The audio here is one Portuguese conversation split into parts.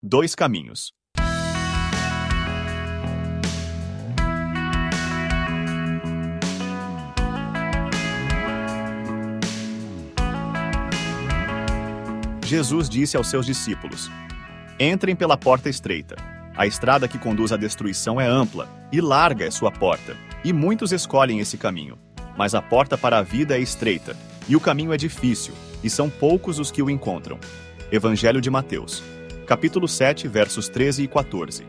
Dois caminhos. Jesus disse aos seus discípulos: Entrem pela porta estreita. A estrada que conduz à destruição é ampla, e larga é sua porta, e muitos escolhem esse caminho. Mas a porta para a vida é estreita, e o caminho é difícil, e são poucos os que o encontram. Evangelho de Mateus, capítulo 7, versos 13 e 14.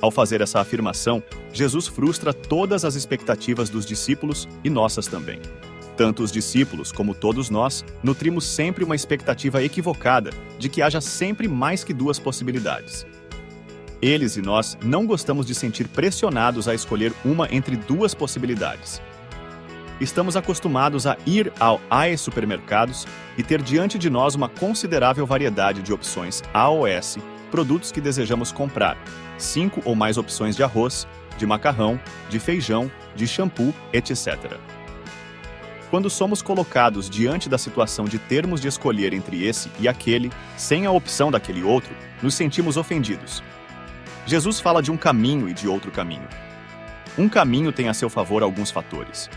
Ao fazer essa afirmação, Jesus frustra todas as expectativas dos discípulos e nossas também. Tanto os discípulos como todos nós nutrimos sempre uma expectativa equivocada de que haja sempre mais que duas possibilidades. Eles e nós não gostamos de sentir pressionados a escolher uma entre duas possibilidades. Estamos acostumados a ir ao AE supermercados e ter diante de nós uma considerável variedade de opções AOS, produtos que desejamos comprar, cinco ou mais opções de arroz, de macarrão, de feijão, de shampoo, etc. Quando somos colocados diante da situação de termos de escolher entre esse e aquele, sem a opção daquele outro, nos sentimos ofendidos. Jesus fala de um caminho e de outro caminho. Um caminho tem a seu favor alguns fatores.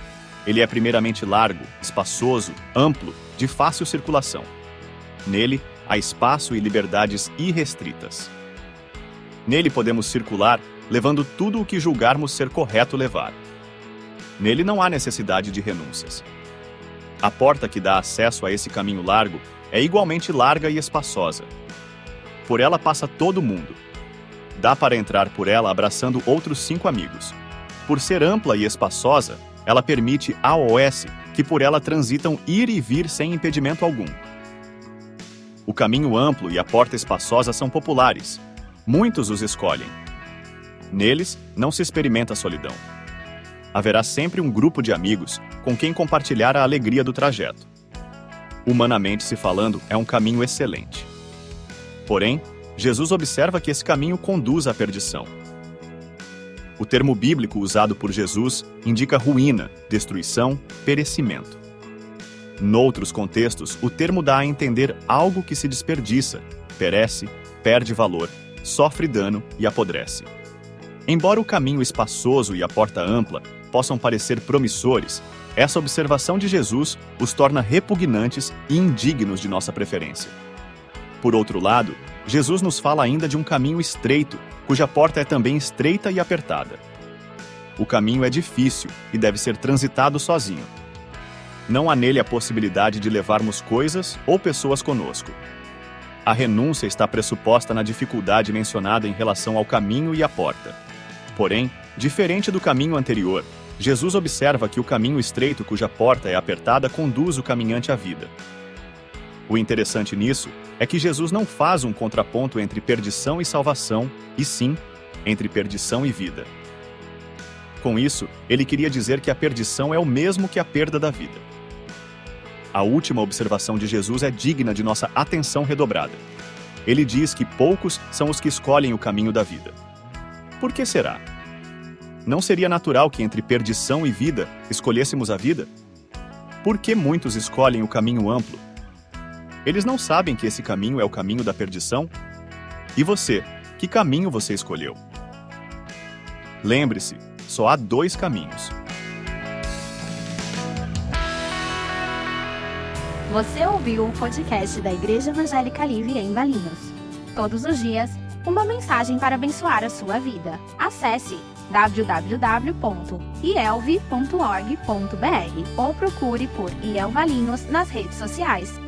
Ele é primeiramente largo, espaçoso, amplo, de fácil circulação. Nele, há espaço e liberdades irrestritas. Nele podemos circular, levando tudo o que julgarmos ser correto levar. Nele não há necessidade de renúncias. A porta que dá acesso a esse caminho largo é igualmente larga e espaçosa. Por ela passa todo mundo. Dá para entrar por ela abraçando outros cinco amigos. Por ser ampla e espaçosa, ela permite AOS que por ela transitam ir e vir sem impedimento algum. O caminho amplo e a porta espaçosa são populares. Muitos os escolhem. Neles, não se experimenta solidão haverá sempre um grupo de amigos com quem compartilhar a alegria do trajeto. Humanamente se falando, é um caminho excelente. Porém, Jesus observa que esse caminho conduz à perdição. O termo bíblico usado por Jesus indica ruína, destruição, perecimento. Noutros contextos, o termo dá a entender algo que se desperdiça, perece, perde valor, sofre dano e apodrece. Embora o caminho espaçoso e a porta ampla possam parecer promissores, essa observação de Jesus os torna repugnantes e indignos de nossa preferência. Por outro lado, Jesus nos fala ainda de um caminho estreito, cuja porta é também estreita e apertada. O caminho é difícil e deve ser transitado sozinho. Não há nele a possibilidade de levarmos coisas ou pessoas conosco. A renúncia está pressuposta na dificuldade mencionada em relação ao caminho e à porta. Porém, diferente do caminho anterior, Jesus observa que o caminho estreito cuja porta é apertada conduz o caminhante à vida. O interessante nisso é que Jesus não faz um contraponto entre perdição e salvação, e sim entre perdição e vida. Com isso, ele queria dizer que a perdição é o mesmo que a perda da vida. A última observação de Jesus é digna de nossa atenção redobrada. Ele diz que poucos são os que escolhem o caminho da vida. Por que será? Não seria natural que entre perdição e vida escolhêssemos a vida? Por que muitos escolhem o caminho amplo? Eles não sabem que esse caminho é o caminho da perdição? E você, que caminho você escolheu? Lembre-se, só há dois caminhos. Você ouviu o podcast da Igreja Evangélica Livre em Valinhos. Todos os dias, uma mensagem para abençoar a sua vida. Acesse www.ielve.org.br ou procure por IEL Valinhos nas redes sociais.